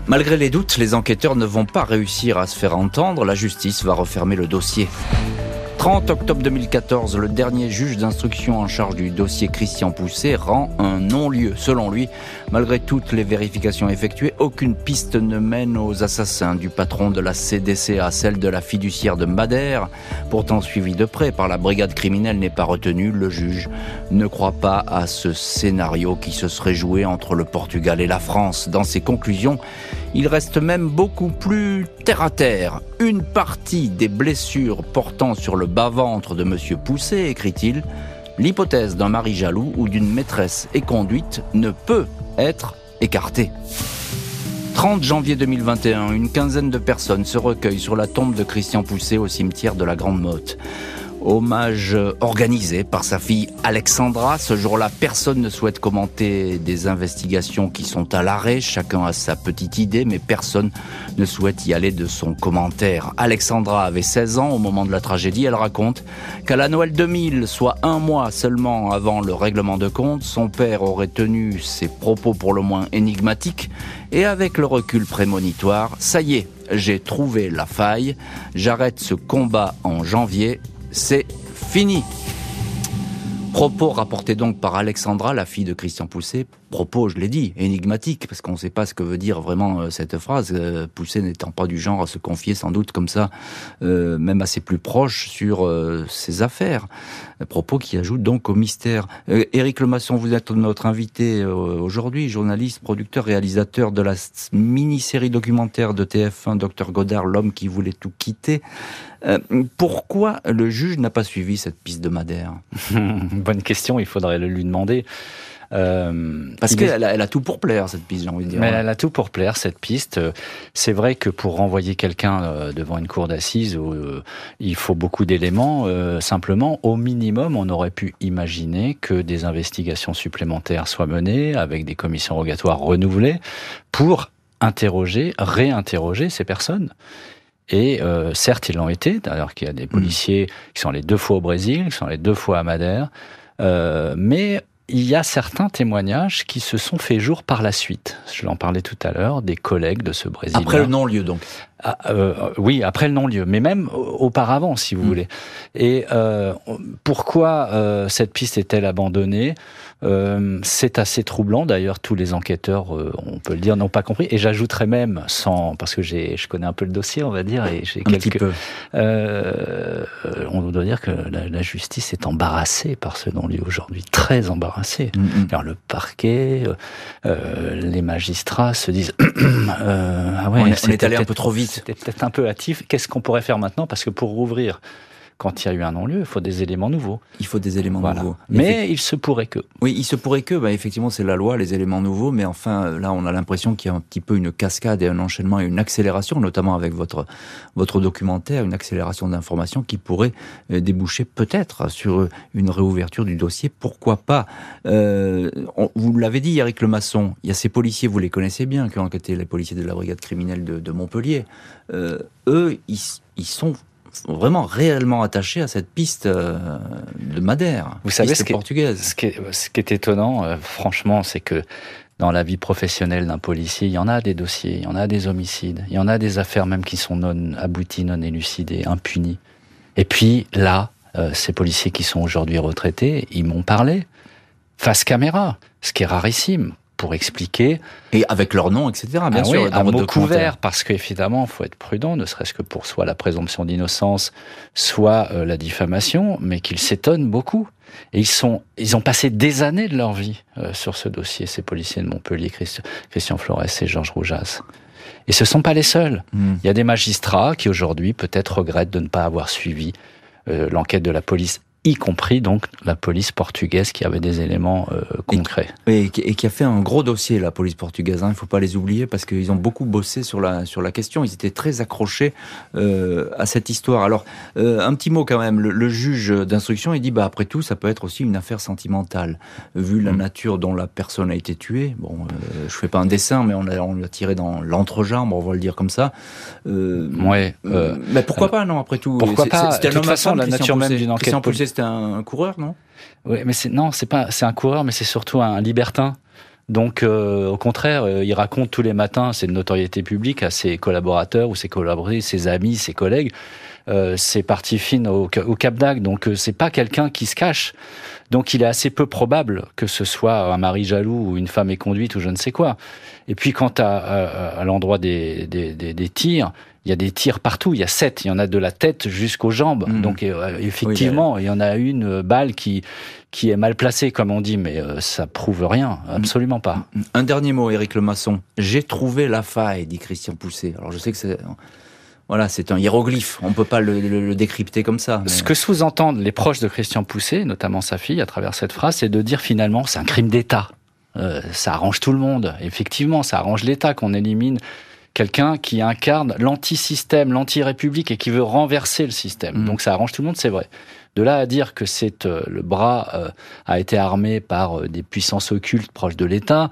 Malgré les doutes, les enquêteurs ne vont pas réussir à se faire entendre. La justice va refermer le dossier. 30 octobre 2014, le dernier juge d'instruction en charge du dossier Christian Pousset rend un non-lieu. Selon lui, malgré toutes les vérifications effectuées, aucune piste ne mène aux assassins du patron de la CDC à celle de la fiduciaire de Madère, pourtant suivie de près par la brigade criminelle n'est pas retenue. Le juge ne croit pas à ce scénario qui se serait joué entre le Portugal et la France. Dans ses conclusions, il reste même beaucoup plus terre à terre. Une partie des blessures portant sur le bas-ventre de Monsieur Pousset, écrit-il, l'hypothèse d'un mari jaloux ou d'une maîtresse éconduite ne peut être écartée. 30 janvier 2021, une quinzaine de personnes se recueillent sur la tombe de Christian Pousset au cimetière de la Grande Motte. Hommage organisé par sa fille Alexandra. Ce jour-là, personne ne souhaite commenter des investigations qui sont à l'arrêt. Chacun a sa petite idée, mais personne ne souhaite y aller de son commentaire. Alexandra avait 16 ans au moment de la tragédie. Elle raconte qu'à la Noël 2000, soit un mois seulement avant le règlement de compte, son père aurait tenu ses propos pour le moins énigmatiques. Et avec le recul prémonitoire, ça y est, j'ai trouvé la faille. J'arrête ce combat en janvier c'est fini. Propos rapportés donc par Alexandra, la fille de Christian Pousset. Propos, je l'ai dit, énigmatique, parce qu'on ne sait pas ce que veut dire vraiment euh, cette phrase. Euh, Pousset n'étant pas du genre à se confier sans doute comme ça, euh, même à ses plus proches, sur ses affaires. Propos qui ajoutent donc au mystère. Éric Lemasson, vous êtes notre invité aujourd'hui, journaliste, producteur, réalisateur de la mini-série documentaire de TF1, Docteur Godard, l'homme qui voulait tout quitter. pourquoi le juge n'a pas suivi cette piste de Madère? Bonne question, il faudrait le lui demander. Euh, Parce qu'elle a, elle a, tout pour plaire, cette piste, j'ai envie de dire. Mais elle a tout pour plaire, cette piste. C'est vrai que pour renvoyer quelqu'un euh, devant une cour d'assises, euh, il faut beaucoup d'éléments. simplement, au minimum, on aurait pu imaginer que des investigations supplémentaires soient menées avec des commissions rogatoires renouvelées pour interroger, réinterroger ces personnes. Et euh, certes, ils l'ont été, alors qu'il y a des mm. policiers qui sont les deux fois au Brésil, qui sont les deux fois à Madère, euh, mais il y a certains témoignages qui se sont faits jour par la suite. Je l'en parlais tout à l'heure, des collègues de ce Brésilien. Après le non-lieu, donc ah, euh, Oui, après le non-lieu, mais même auparavant, si vous mm. voulez. Et euh, pourquoi euh, cette piste est-elle abandonnée? Euh, c'est assez troublant. D'ailleurs, tous les enquêteurs, euh, on peut le dire, n'ont pas compris. Et j'ajouterais même, sans, parce que je connais un peu le dossier, on va dire, et j'ai quelques. Petit peu. Euh, on doit dire que la, justice est embarrassée par ce non-lieu aujourd'hui, très embarrassée. Mm, mm. le parquet, les magistrats se disent, ah ouais, on, est allé un peu trop vite. C'était peut-être un peu hâtif. Qu'est-ce qu'on pourrait faire maintenant? Parce que pour rouvrir quand il y a eu un non-lieu, il faut des éléments nouveaux. Il faut des éléments nouveaux. Mais il se pourrait que. Oui, il se pourrait que, bah, effectivement, c'est la loi, les éléments nouveaux, mais enfin, là, on a l'impression qu'il y a un petit peu une cascade et un enchaînement et une accélération, notamment avec votre, votre documentaire, une accélération d'informations qui pourrait euh, déboucher peut-être sur une réouverture du dossier. Pourquoi pas? Euh, Vous l'avez dit, Eric Lemasson, il y a ces policiers, vous les connaissez bien, qui ont enquêté les policiers de la brigade criminelle de, Montpellier. Euh, eux, ils, ils sont vraiment réellement attachés à cette piste euh, de Madère. Vous savez ce qui, portugaise. Ce, qui est, ce qui est étonnant, euh, franchement, c'est que dans la vie professionnelle d'un policier, il y en a des dossiers, il y en a des homicides, il y en a des affaires même qui sont non abouties, non élucidées, impunies. Et puis là, euh, ces policiers qui sont aujourd'hui retraités, ils m'ont parlé face caméra, ce qui est rarissime pour expliquer. Et avec leur nom, etc. Bien ah sûr, un mot couvert, parce qu'évidemment, il faut être prudent, ne serait-ce que pour soit la présomption d'innocence, soit euh, la diffamation, mais qu'ils s'étonnent beaucoup. Et ils sont, ils ont passé des années de leur vie euh, sur ce dossier, ces policiers de Montpellier, Christian, Flores et Georges Roujas. Et ce sont pas les seuls. Hmm. Il y a des magistrats qui aujourd'hui peut-être regrettent de ne pas avoir suivi euh, l'enquête de la police y compris donc la police portugaise qui avait des éléments euh, concrets. Et, et, qui a fait un gros dossier, la police portugaise. Hein. Il ne faut pas les oublier parce qu'ils ont beaucoup bossé sur la, sur la question. Ils étaient très accrochés euh, à cette histoire. Alors, euh, un petit mot quand même. Le, juge d'instruction, il dit, bah, après tout, ça peut être aussi une affaire sentimentale. Vu la mm. nature dont la personne a été tuée, bon, je fais pas un dessin, mais on l'a on tiré dans l'entrejambe, on va le dire comme ça. ouais. mais pourquoi pas, non, après tout Pourquoi pas? C'était un homme la nature même d'une enquête c'est un coureur, non? Oui, mais c'est non, c'est pas, c'est un coureur, mais c'est surtout un libertin. Donc, euh, au contraire, euh, il raconte tous les matins, c'est de notoriété publique, à ses collaborateurs ou ses collaborateurs, ses amis, ses collègues, euh, c'est parti fine au, au Cap d'Agde, donc euh, c'est pas quelqu'un qui se cache. Donc il est assez peu probable que ce soit un mari jaloux ou une femme éconduite ou je ne sais quoi. Et puis quant à, à, à l'endroit des, des, des, des tirs, il y a des tirs partout. Il y a sept. Il y en a de la tête jusqu'aux jambes. Mhm. Donc euh, effectivement, il y en a une balle qui qui est mal placée, comme on dit, mais euh, ça prouve rien, absolument pas. Un dernier mot, Éric Lemasson. J'ai trouvé la faille, dit Christian Pousset. Alors je sais que c'est voilà, c'est un hiéroglyphe. On peut pas le, le- le décrypter comme ça. mais- Ce que sous-entendent les proches de Christian Pousset, notamment sa fille, à travers cette phrase, c'est de dire finalement c'est un crime d'État. Euh, ça arrange tout le monde. Effectivement, ça arrange l'État qu'on élimine quelqu'un qui incarne l'anti-système, l'anti-république et qui veut renverser le système. Mm. Donc ça arrange tout le monde, c'est vrai. De là à dire que c'est euh, le bras euh, a été armé par euh, des puissances occultes proches de l'État,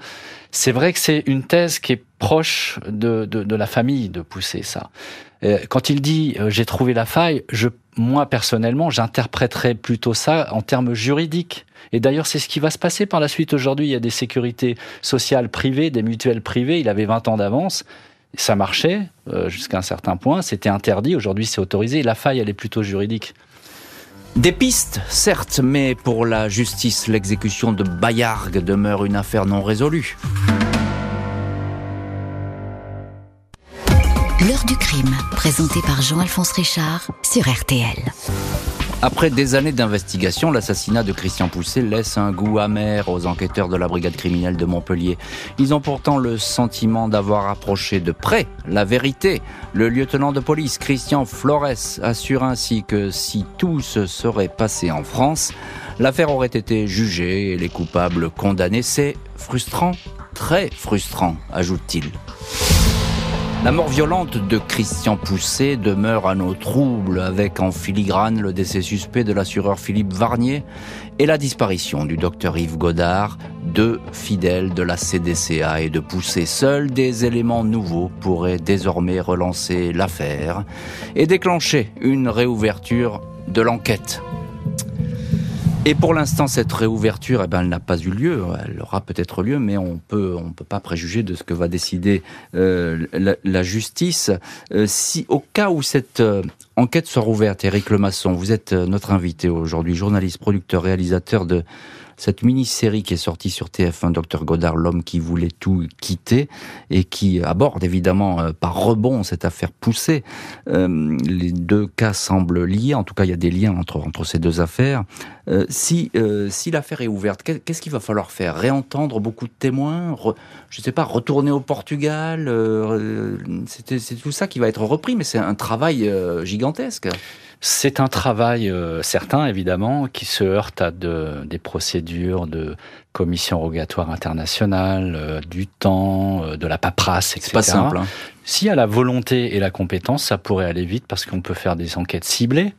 c'est vrai que c'est une thèse qui est proche de, la famille de Pousset, ça. Quand il dit j'ai trouvé la faille, moi personnellement, j'interpréterais plutôt ça en termes juridiques. Et d'ailleurs, c'est ce qui va se passer par la suite. Aujourd'hui, il y a des sécurités sociales privées, des mutuelles privées. Il avait 20 ans d'avance. Ça marchait jusqu'à un certain point. C'était interdit. Aujourd'hui, c'est autorisé. La faille, elle est plutôt juridique. Des pistes, certes, mais pour la justice, l'exécution de Bayargue demeure une affaire non résolue. L'heure du crime, présenté par Jean-Alphonse Richard sur RTL. Après des années d'investigation, l'assassinat de Christian Pousset laisse un goût amer aux enquêteurs de la brigade criminelle de Montpellier. Ils ont pourtant le sentiment d'avoir approché de près la vérité. Le lieutenant de police Christian Flores assure ainsi que si tout se serait passé en France, l'affaire aurait été jugée et les coupables condamnés. C'est frustrant, très frustrant, ajoute-t-il. La mort violente de Christian Pousset demeure à nos troubles avec en filigrane le décès suspect de l'assureur Philippe Varnier et la disparition du docteur Yves Godard, deux fidèles de la CDCA et de Pousset. Seuls des éléments nouveaux pourraient désormais relancer l'affaire et déclencher une réouverture de l'enquête. Et pour l'instant, cette réouverture, eh ben, elle n'a pas eu lieu. Elle aura peut-être lieu, mais on peut, on peut pas préjuger de ce que va décider euh, la, justice. Euh, si, au cas où cette euh, enquête soit rouverte, Éric Lemasson, vous êtes notre invité aujourd'hui, journaliste, producteur, réalisateur de cette mini-série qui est sortie sur TF1, Docteur Godard, l'homme qui voulait tout quitter, et qui aborde évidemment euh, par rebond cette affaire poussée. Euh, les deux cas semblent liés, en tout cas il y a des liens entre, entre ces deux affaires. Euh, si si l'affaire est ouverte, qu'est- qu'est-ce qu'il va falloir faire? Réentendre beaucoup de témoins? Je sais pas, retourner au Portugal C'est tout ça qui va être repris, mais c'est un travail gigantesque. C'est un travail euh, certain, évidemment, qui se heurte à de, des procédures de commission rogatoire internationale, euh, du temps, euh, de la paperasse, etc. C'est pas simple. hein. S'il y a la volonté et la compétence, ça pourrait aller vite parce qu'on peut faire des enquêtes ciblées.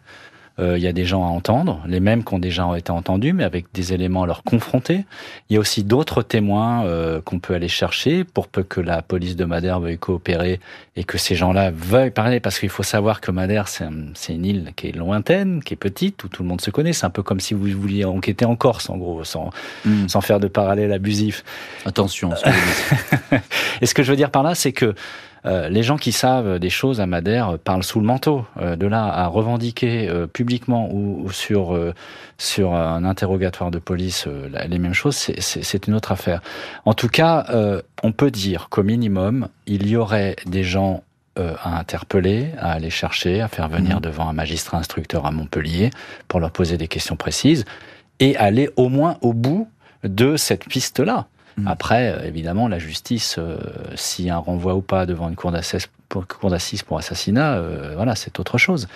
Euh, Il y a des gens à entendre, les mêmes qui ont déjà été entendus, mais avec des éléments à leur confronter. Il y a aussi d'autres témoins euh, qu'on peut aller chercher pour peu que la police de Madère veuille coopérer et que ces gens-là veuillent parler, parce qu'il faut savoir que Madère, c'est un- c'est une île qui est lointaine, qui est petite, où tout le monde se connaît. C'est un peu comme si vous vouliez enquêter en Corse, en gros, sans, Hmm. sans faire de parallèle abusif. Attention. ce que vous dites. Et ce que je veux dire par là, c'est que euh, les gens qui savent des choses à Madère euh, parlent sous le manteau. Euh, de là à revendiquer euh, publiquement ou, ou sur sur un interrogatoire de police les mêmes choses, c'est- une autre affaire. En tout cas, on peut dire qu'au minimum, il y aurait des gens à interpeller, à aller chercher, à faire venir Mhm. devant un magistrat instructeur à Montpellier pour leur poser des questions précises et aller au moins au bout de cette piste-là. Mhm. Après, euh, évidemment, la justice, euh, a un renvoi ou pas devant une cour d'assises pour, cour d'assises pour assassinat, euh, voilà, c'est autre chose.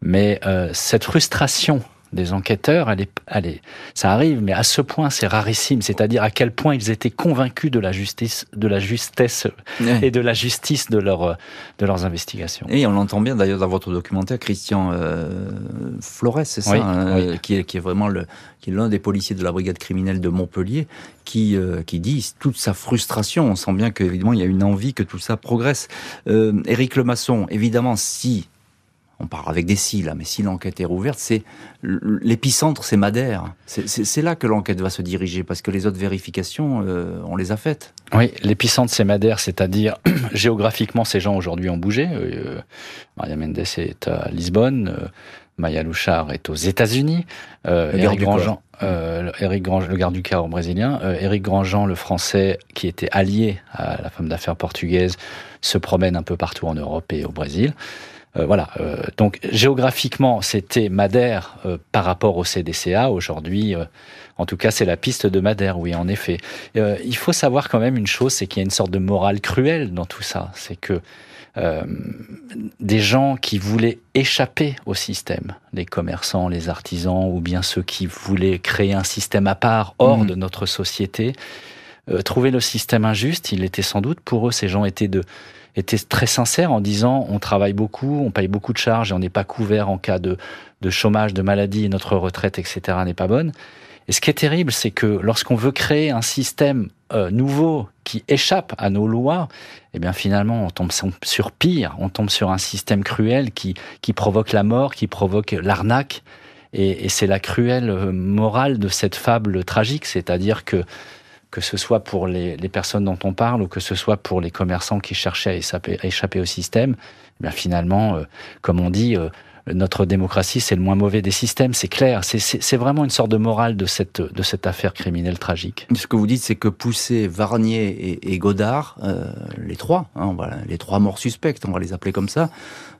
Mais euh, cette frustration des enquêteurs, est, ça arrive, mais à ce point, c'est rarissime. C'est-à-dire à quel point ils étaient convaincus de la justice, de la justesse et de la justice de leur, de leurs investigations. Et on l'entend bien d'ailleurs dans votre documentaire, Christian euh, Flores, c'est ça, Oui, hein, oui. Qui, est, qui est vraiment le, qui est l'un des policiers de la brigade criminelle de Montpellier, qui, euh, qui dit toute sa frustration. On sent bien qu'évidemment il y a une envie que tout ça progresse. Euh, Éric Lemasson, évidemment, si on parle avec des si là, mais si l'enquête est rouverte, c'est l'épicentre, c'est Madère. C'est là que l'enquête va se diriger, parce que les autres vérifications, euh, on les a faites. Oui, l'épicentre, c'est Madère, c'est-à-dire géographiquement, ces gens aujourd'hui ont bougé. Euh, Maria Mendes est à Lisbonne. Euh, Maya Louchard est aux États-Unis. Euh, Éric Grandjean, euh, le garde du corps brésilien. Euh, Éric Grandjean, le français, qui était allié à la femme d'affaires portugaise, se promène un peu partout en Europe et au Brésil. Euh, voilà. Euh, donc géographiquement, c'était Madère euh, par rapport au CDCA. Aujourd'hui, en tout cas, c'est la piste de Madère. Oui, en effet. il faut savoir quand même une chose, c'est qu'il y a une sorte de morale cruelle dans tout ça. C'est que des gens qui voulaient échapper au système, les commerçants, les artisans, ou bien ceux qui voulaient créer un système à part hors mmh. de notre société, trouver le système injuste, il était sans doute pour eux, ces gens étaient de était très sincère en disant on travaille beaucoup, on paye beaucoup de charges et on n'est pas couvert en cas de, de chômage, de maladie et notre retraite, etc. n'est pas bonne. Et ce qui est terrible, c'est que lorsqu'on veut créer un système euh, nouveau qui échappe à nos lois, eh bien finalement on tombe sur pire, on tombe sur un système cruel qui, qui provoque la mort, qui provoque l'arnaque. Et, c'est la cruelle euh, morale de cette fable tragique, c'est-à-dire que que ce soit pour les, personnes dont on parle ou que ce soit pour les commerçants qui cherchaient à échapper, au système, eh bien finalement, euh, comme on dit, euh, notre démocratie, c'est le moins mauvais des systèmes, c'est clair. C'est vraiment une sorte de morale de cette, de cette affaire criminelle tragique. Ce que vous dites, c'est que Poussé, Varnier et, Godard, euh, les trois, hein, voilà, les trois morts suspects, on va les appeler comme ça,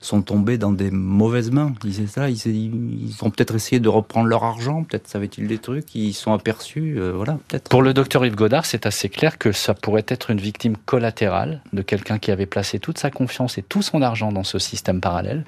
sont tombés dans des mauvaises mains. Ils, ça, ils, ils ont peut-être essayé de reprendre leur argent, peut-être savaient-ils des trucs, ils sont aperçus, euh, voilà, peut-être. Pour le docteur Yves Godard, c'est assez clair que ça pourrait être une victime collatérale de quelqu'un qui avait placé toute sa confiance et tout son argent dans ce système parallèle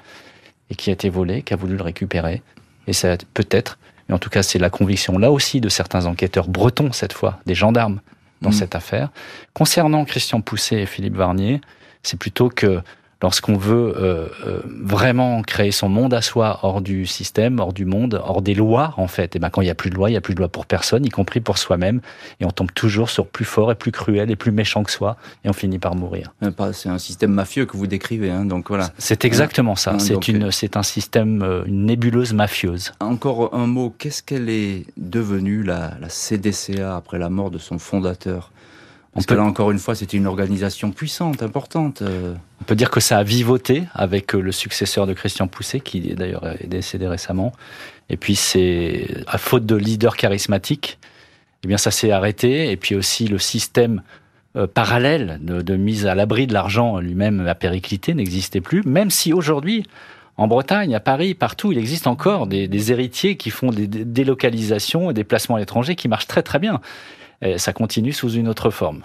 et qui a été volé, qui a voulu le récupérer. Et ça peut-être, mais en tout cas c'est la conviction là aussi de certains enquêteurs bretons cette fois, des gendarmes dans mmh. cette affaire. Concernant Christian Pousset et Philippe Varnier, c'est plutôt que lorsqu'on veut euh, euh, vraiment créer son monde à soi hors du système, hors du monde, hors des lois en fait, et ben quand il y a plus de loi, il y a plus de loi pour personne, y compris pour soi-même, et on tombe toujours sur plus fort et plus cruel et plus méchant que soi, et on finit par mourir. Euh, c'est un système mafieux que vous décrivez, hein, donc voilà. C'est exactement ça. Hein, c'est une, c'est un système, une nébuleuse mafieuse. Encore un mot. Qu'est-ce qu'elle est devenue la, la CDCA après la mort de son fondateur parce que là, encore une fois, c'était une organisation puissante, importante. Euh. On peut dire que ça a vivoté avec euh, le successeur de Christian Pousset, qui d'ailleurs est décédé récemment. Et puis, c'est à faute de leader charismatique, eh bien, ça s'est arrêté. Et puis aussi, le système euh, parallèle de, mise à l'abri de l'argent lui-même a périclité, n'existait plus. Même si aujourd'hui, en Bretagne, à Paris, partout, il existe encore des, des héritiers qui font des délocalisations et des placements à l'étranger qui marchent très très bien ça continue sous une autre forme.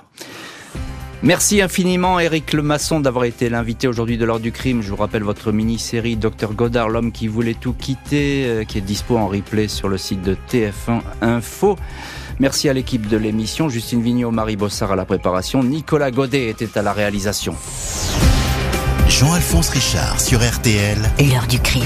Merci infiniment Eric Lemasson d'avoir été l'invité aujourd'hui de l'heure du crime. Je vous rappelle votre mini-série Dr Godard, l'homme qui voulait tout quitter, euh, qui est dispo en replay sur le site de TF1 Info. Merci à l'équipe de l'émission, Justine Vignot, Marie Bossard à la préparation, Nicolas Godet était à la réalisation. Jean-Alphonse Richard sur RTL. L'heure du crime.